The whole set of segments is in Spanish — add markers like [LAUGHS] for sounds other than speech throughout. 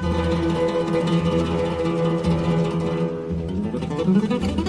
Thank you.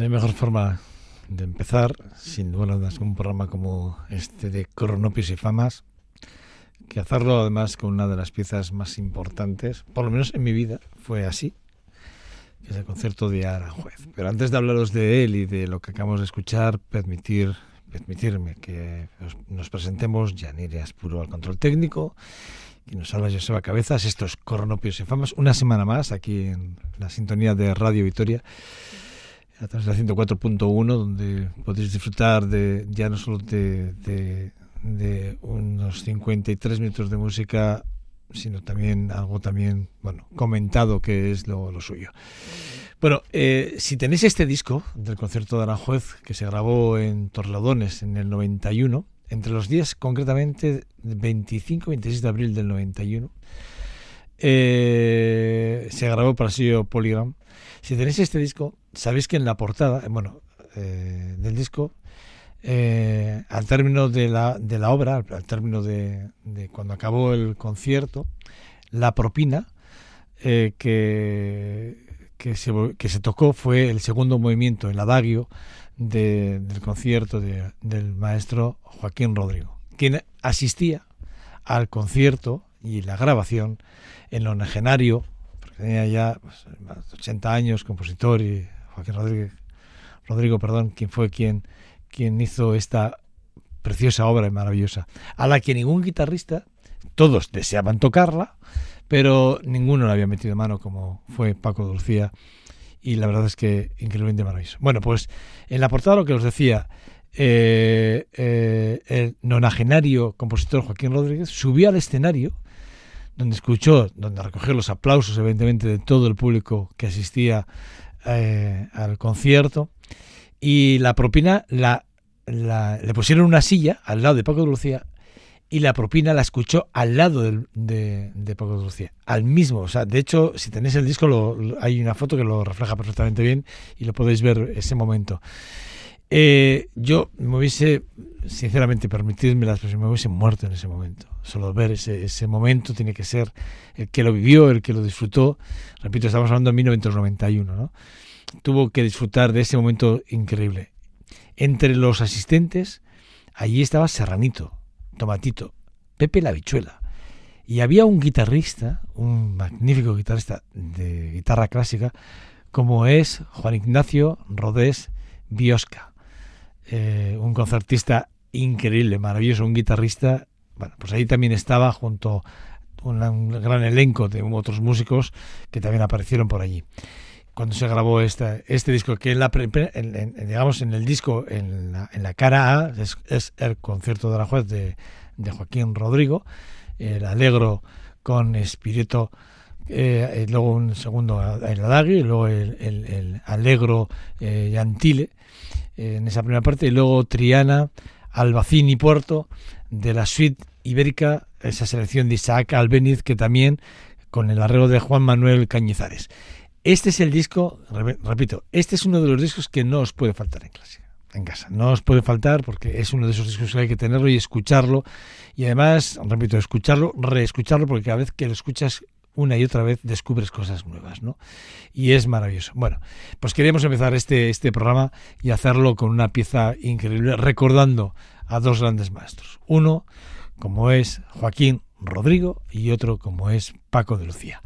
No hay mejor forma de empezar, sin duda, un programa como este de Cronopios y Famas, que hacerlo además con una de las piezas más importantes, por lo menos en mi vida, fue así, que es el concierto de Aranjuez. Pero antes de hablaros de él y de lo que acabamos de escuchar, permitir, permitirme que nos presentemos, Yanire Aspuro al control técnico, y nos habla Joseba Cabezas, estos Cronopios y Famas, una semana más aquí en la sintonía de Radio Victoria a través de la 104.1, donde podéis disfrutar de ya no solo de, de, unos 53 minutos de música, sino también algo también, bueno, comentado que es lo, suyo. Bueno, eh, si tenéis este disco del concierto de Aranjuez, que se grabó en Torladones en el 91, entre los días concretamente 25 y 26 de abril del 91, eh, se grabó para el sello Polygram. Si tenéis este disco, sabéis que en la portada, eh, bueno, eh, del disco, eh, al término de la, de la obra, al, término de, cuando acabó el concierto, la propina que, que, se, tocó fue el segundo movimiento, el adagio del concierto del maestro Joaquín Rodrigo, quien asistía al concierto y la grabación en negenario, porque tenía ya 80 pues, años, compositor y Joaquín Rodríguez, Rodrigo, perdón, quien fue quien, quien hizo esta preciosa obra y maravillosa, a la que ningún guitarrista, todos deseaban tocarla, pero ninguno le había metido mano como fue Paco Dulcía y la verdad es que increíblemente maravilloso. Bueno, pues en la portada lo que os decía, eh, eh, el nonagenario compositor Joaquín Rodríguez subió al escenario donde escuchó, donde recogió los aplausos evidentemente de todo el público que asistía eh, al concierto y la propina la, le pusieron una silla al lado de Paco de Lucía y la propina la escuchó al lado de, de, Paco de Lucía, al mismo. O sea, de hecho, si tenéis el disco, lo, hay una foto que lo refleja perfectamente bien y lo podéis ver ese momento. Eh, yo me hubiese, sinceramente, permitidme la expresión, me hubiese muerto en ese momento. Solo ver ese, ese momento tiene que ser el que lo vivió, el que lo disfrutó. Repito, estamos hablando de 1991, ¿no? Tuvo que disfrutar de ese momento increíble. Entre los asistentes, allí estaba Serranito, Tomatito, Pepe la Bichuela. Y había un guitarrista, un magnífico guitarrista de guitarra clásica, como es Juan Ignacio Rodés Biosca eh, un concertista increíble, maravilloso, un guitarrista. Bueno, pues ahí también estaba junto a un gran elenco de otros músicos que también aparecieron por allí. Cuando se grabó este, este disco, que en la, digamos en el disco, en la, cara A, es, el concierto de la juez de, Joaquín Rodrigo, el Alegro con Espíritu eh, luego un segundo el adagio y luego el, el, Alegro eh, Yantile en esa primera parte, y luego Triana, Albacín y Puerto, de la suite ibérica, esa selección de Isaac Albeniz, que también con el arreglo de Juan Manuel Cañizares. Este es el disco, repito, este es uno de los discos que no os puede faltar en clase, en casa. No os puede faltar porque es uno de esos discos que hay que tenerlo y escucharlo. Y además, repito, escucharlo, reescucharlo, porque cada vez que lo escuchas una y otra vez descubres cosas nuevas, ¿no? Y es maravilloso. Bueno, pues queríamos empezar este, este programa y hacerlo con una pieza increíble, recordando a dos grandes maestros. Uno, como es Joaquín Rodrigo, y otro, como es Paco de Lucía.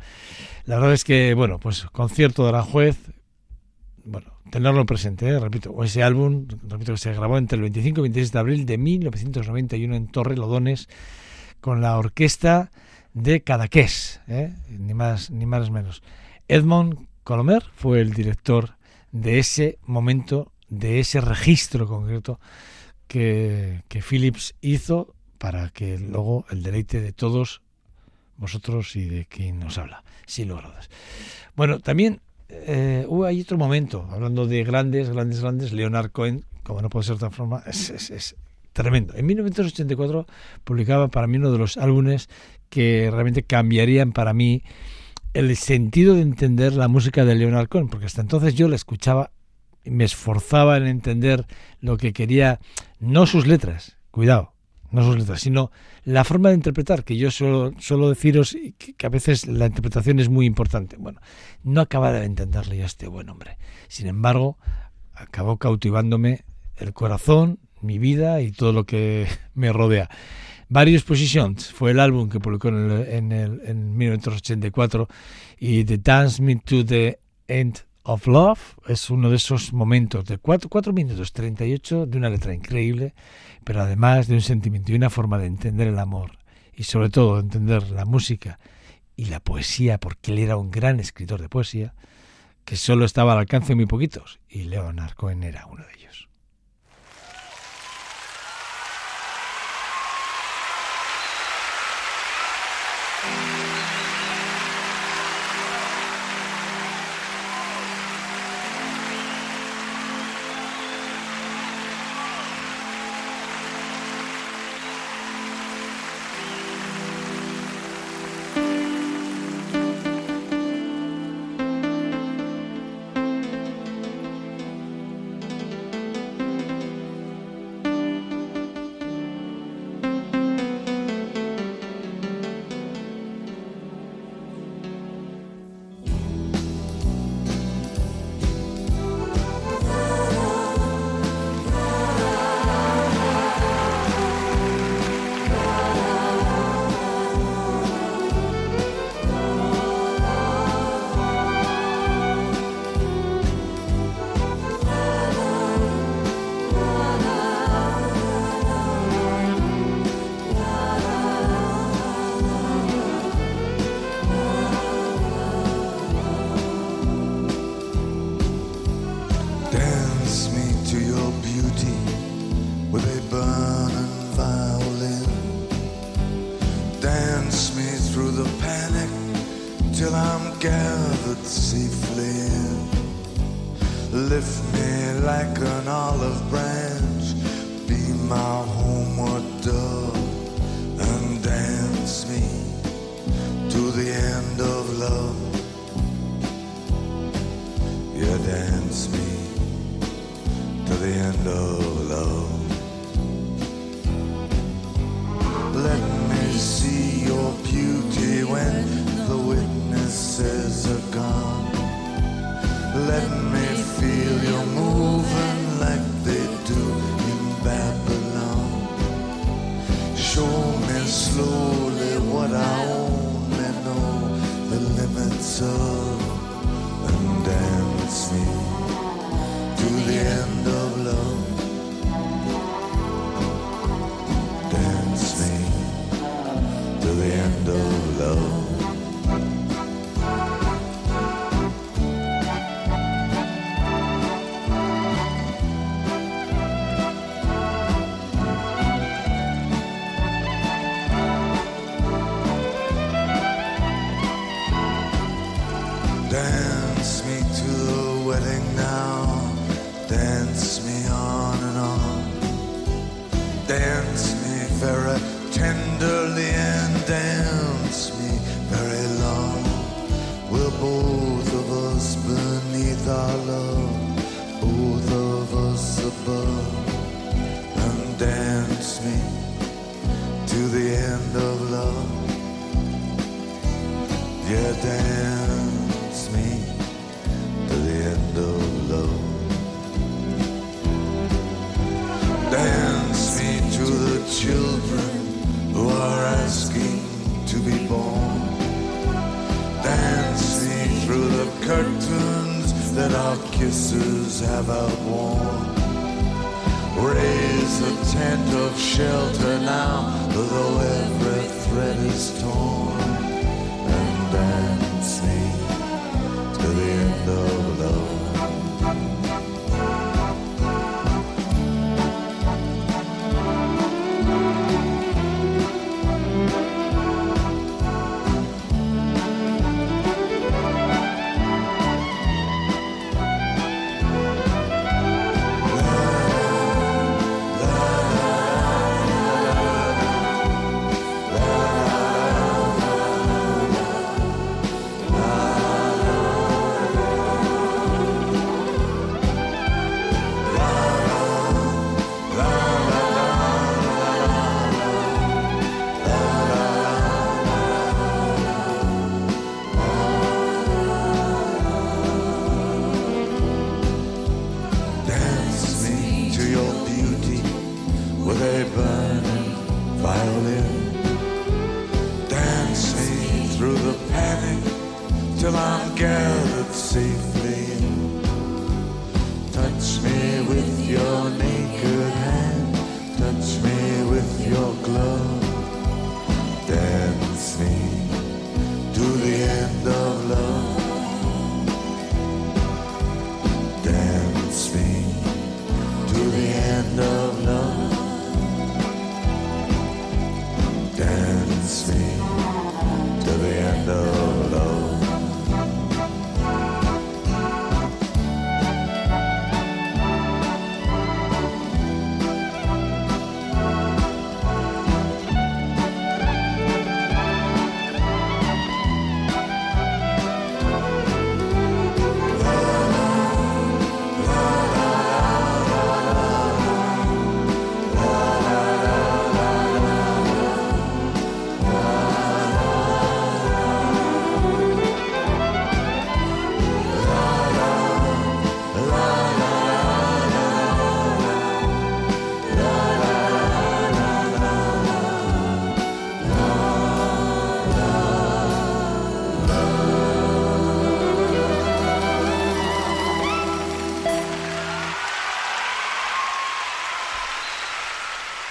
La verdad es que, bueno, pues concierto de Aranjuez, bueno, tenerlo presente, ¿eh? repito, ese álbum, repito que se grabó entre el 25 y 26 de abril de 1991 en Torre Lodones con la orquesta de Cadaqués, ¿eh? ni más ni más menos. Edmond Colomer fue el director de ese momento, de ese registro concreto que, que Philips hizo para que luego el deleite de todos vosotros y de quien nos habla, sin lugar Bueno, también eh, hubo ahí otro momento, hablando de grandes, grandes, grandes, Leonard Cohen, como no puede ser de otra forma, es, es, tremendo. En 1984 publicaba para mí uno de los álbumes que realmente cambiarían para mí el sentido de entender la música de Leonard Cohen, porque hasta entonces yo la escuchaba y me esforzaba en entender lo que quería, no sus letras, cuidado, no sus letras, sino la forma de interpretar, que yo suelo, deciros que, a veces la interpretación es muy importante. Bueno, no acababa de entenderle yo a este buen hombre. Sin embargo, acabó cautivándome el corazón, mi vida y todo lo que [LAUGHS] me rodea. Various Positions fue el álbum que publicó en, el, en, el, en 1984 y The Dance Me to the End of Love es uno de esos momentos de 4, 4 minutos 38 de una letra increíble, pero además de un sentimiento y una forma de entender el amor y sobre todo de entender la música y la poesía, porque él era un gran escritor de poesía, que solo estaba al alcance de muy poquitos, y Leonard Cohen era uno de ellos.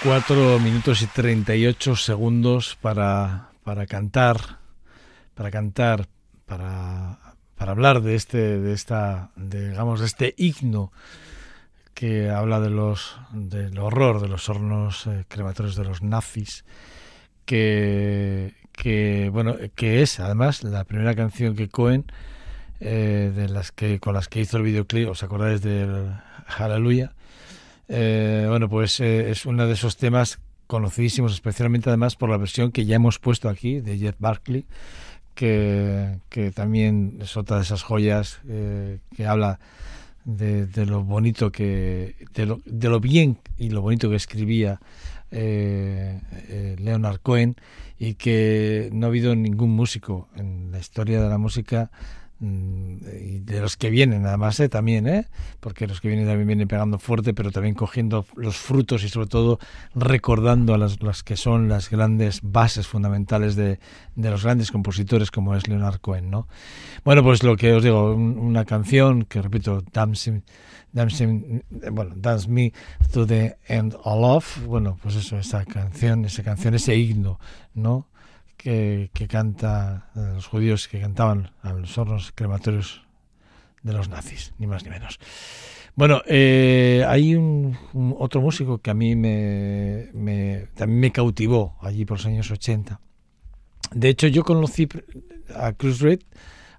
4 minutos y 38 segundos para, para cantar, para cantar, para, para hablar de este, de esta, de, digamos, de este himno que habla de los, del horror de los hornos eh, crematorios de los nazis, que, que, bueno, que es además la primera canción que Cohen, eh, de las que, con las que hizo el videoclip, ¿os acordáis del Hallelujah? Eh, bueno, pues eh, es uno de esos temas conocidísimos, especialmente además por la versión que ya hemos puesto aquí de Jeff Barkley, que, también es otra de esas joyas eh, que habla de, lo bonito que, de lo, de lo, bien y lo bonito que escribía eh, Leonard Cohen y que no ha habido ningún músico en la historia de la música y de los que vienen además ¿eh? también ¿eh? porque los que vienen también vienen pegando fuerte pero también cogiendo los frutos y sobre todo recordando a las, las que son las grandes bases fundamentales de, de, los grandes compositores como es Leonard Cohen ¿no? bueno pues lo que os digo una canción que repito Dance, Dance, bueno, Dance Me to the End of Love bueno pues eso esa canción esa canción ese himno ¿no? Que, canta eh, los judíos que cantaban a los hornos crematorios de los nazis, ni más ni menos. Bueno, eh, hay un, otro músico que a mí me, me, también me cautivó allí por los años 80. De hecho, yo conocí a Cruz Red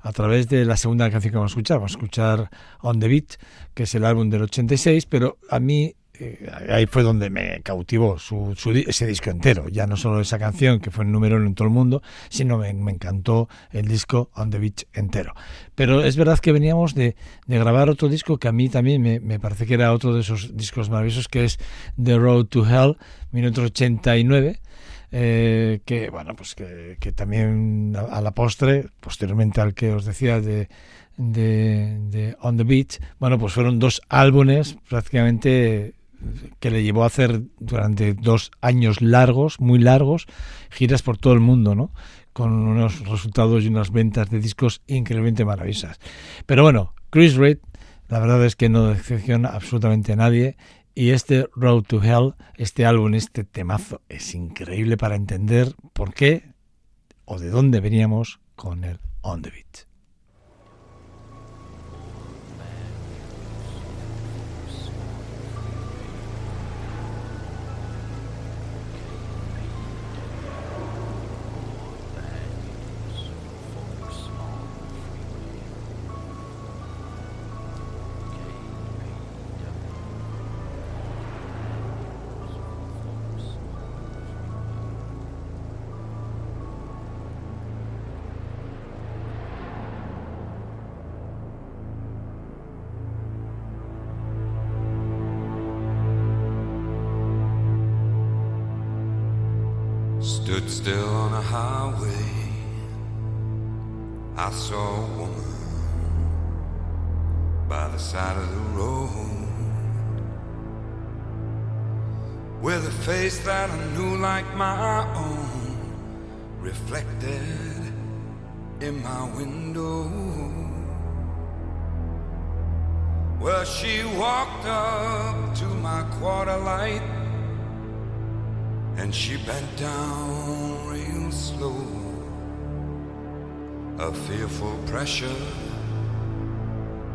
a través de la segunda canción que vamos a escuchar. Vamos a escuchar On the Beat, que es el álbum del 86, pero a mí eh, ahí fue donde me cautivó su, ese disco entero, ya no solo esa canción que fue el número uno en todo el mundo, sino me, me, encantó el disco On the Beach entero. Pero es verdad que veníamos de, de grabar otro disco que a mí también me, me, parece que era otro de esos discos maravillosos, que es The Road to Hell, 1989. Eh, que bueno pues que, que también a, a, la postre posteriormente al que os decía de, de, de On the Beach bueno pues fueron dos álbumes prácticamente que le llevó a hacer durante dos años largos, muy largos, giras por todo el mundo, ¿no? Con unos resultados y unas ventas de discos increíblemente maravillosas. Pero bueno, Chris Reid, la verdad es que no decepciona absolutamente a nadie. Y este Road to Hell, este álbum, este temazo, es increíble para entender por qué o de dónde veníamos con el On the Beat. Reflected in my window. Well, she walked up to my quarter light and she bent down real slow. A fearful pressure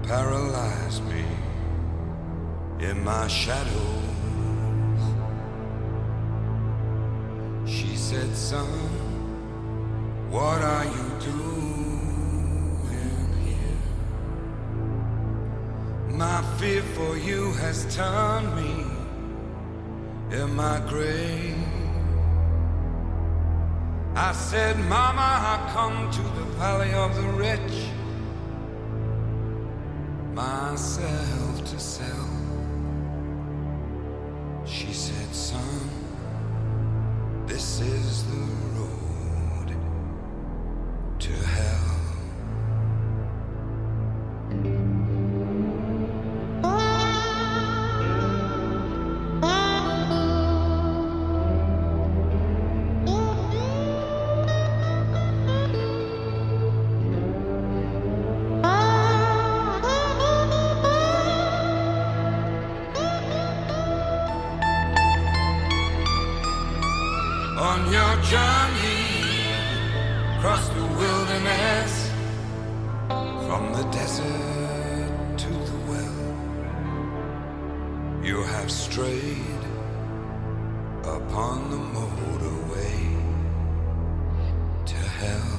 paralyzed me in my shadows. She said, Son, what are you doing here? My fear for you has turned me in my grave. I said, Mama, I come to the valley of the rich, myself to sell. On your journey across the wilderness, from the desert to the well, you have strayed upon the motorway to hell.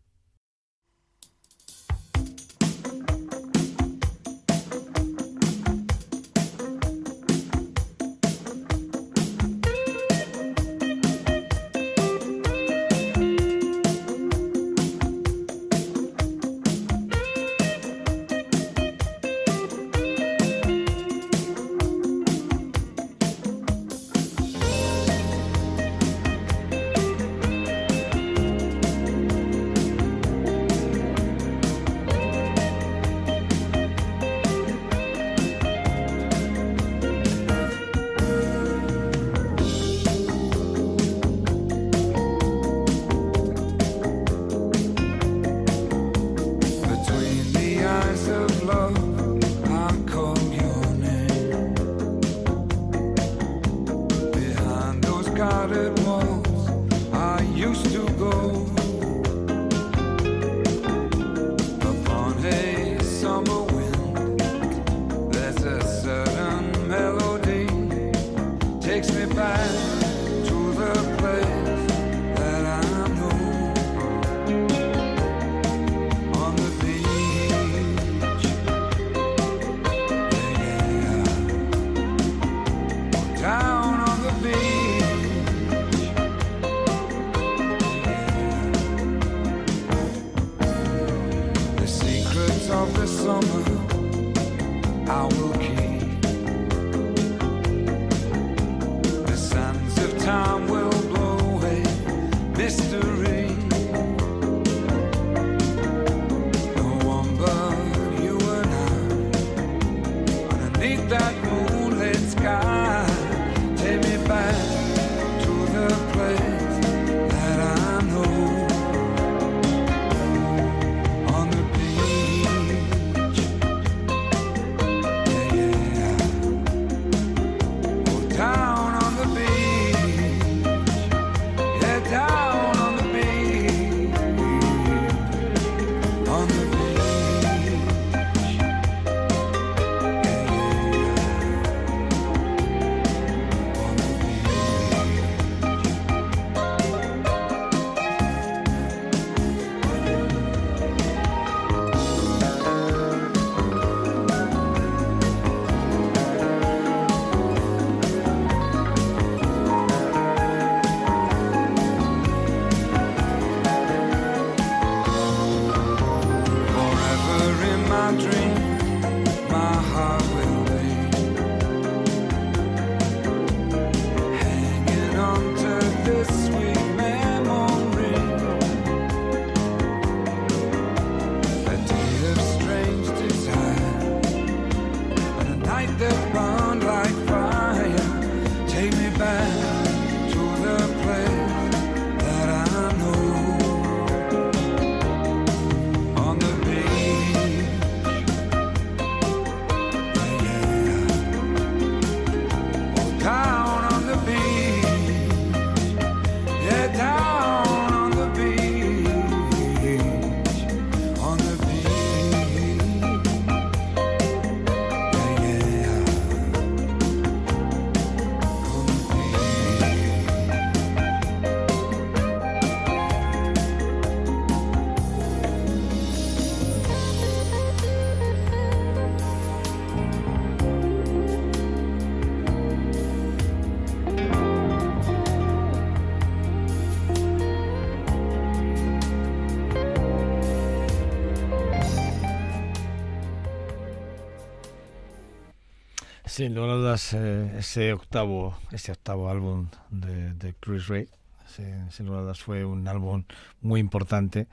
Sin lugar a ese octavo, ese octavo álbum de, Chris Ray, sin, sin lugar fue un álbum muy importante,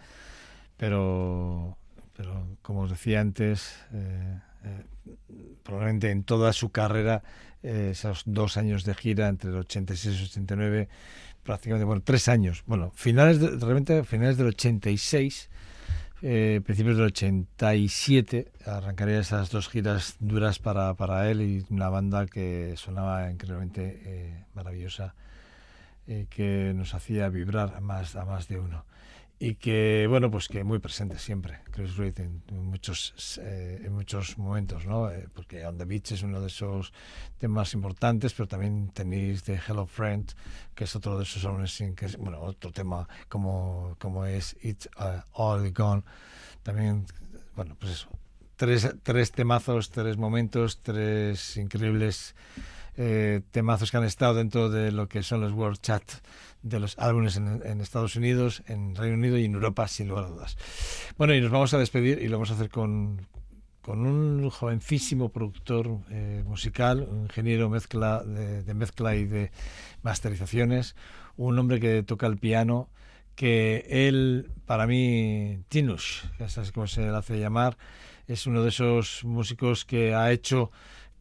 pero, pero como os decía antes, eh, eh, probablemente en toda su carrera, eh, esos dos años de gira entre el 86 y el 89, prácticamente, bueno, tres años, bueno, finales de, realmente finales del 86 eh, principios del 87 arrancaría esas dos giras duras para, para él y una banda que sonaba increíblemente eh, maravillosa eh, que nos hacía vibrar más, a más de uno. Y que bueno pues que muy presente siempre Chris Reed en, muchos eh, en muchos momentos no Eh, porque On the Beach es uno de esos temas importantes pero también tenéis de Hello Friend que es otro de esos álbumes que bueno otro tema como como es It's uh, All Gone. También bueno pues eso tres tres temazos tres momentos tres increíbles eh, temazos que han estado dentro de lo que son los World Chat de los álbumes en, en, Estados Unidos, en Reino Unido y en Europa, sin lugar a dudas. Bueno, y nos vamos a despedir y lo vamos a hacer con, con un jovencísimo productor eh, musical, un ingeniero mezcla de, de, mezcla y de masterizaciones, un hombre que toca el piano, que él, para mí, Tinush, que es como se le hace llamar, es uno de esos músicos que ha hecho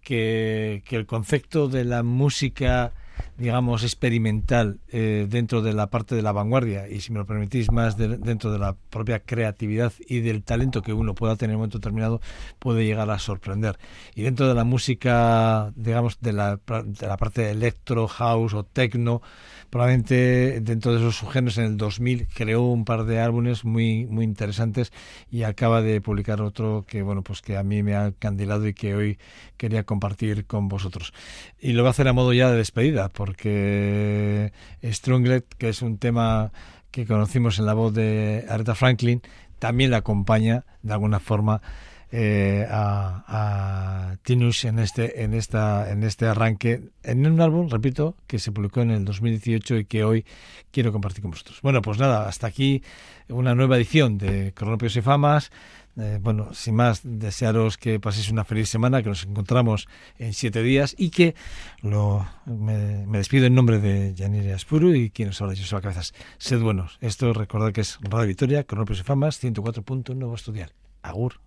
que, que el concepto de la música digamos, experimental eh, dentro de la parte de la vanguardia. Y, si me lo permitís, más de, dentro de la propia creatividad y del talento que uno pueda tener en un momento determinado, puede llegar a sorprender. Y dentro de la música, digamos, de la, de la parte de electro, house o techno, probablemente dentro de esos subgéneros en el 2000 creó un par de álbumes muy muy interesantes y acaba de publicar otro que bueno pues que a mí me ha candilado y que hoy quería compartir con vosotros. Y lo voy a hacer a modo ya de despedida porque Stronglet que es un tema que conocimos en la voz de Aretha Franklin también la acompaña de alguna forma eh, a, a Tinus en este en esta en este arranque en un álbum repito que se publicó en el 2018 y que hoy quiero compartir con vosotros. Bueno pues nada hasta aquí una nueva edición de Cronopios y Famas eh, bueno, sin más, desearos que paséis una feliz semana, que nos encontramos en siete días y que lo, me, despido en nombre de Yanire Aspuru y quien os habla, Joseba Cabezas. Sed buenos. Esto recordad que es Radio Victoria, Cronopios y Famas, 104.1 Estudial. Agur.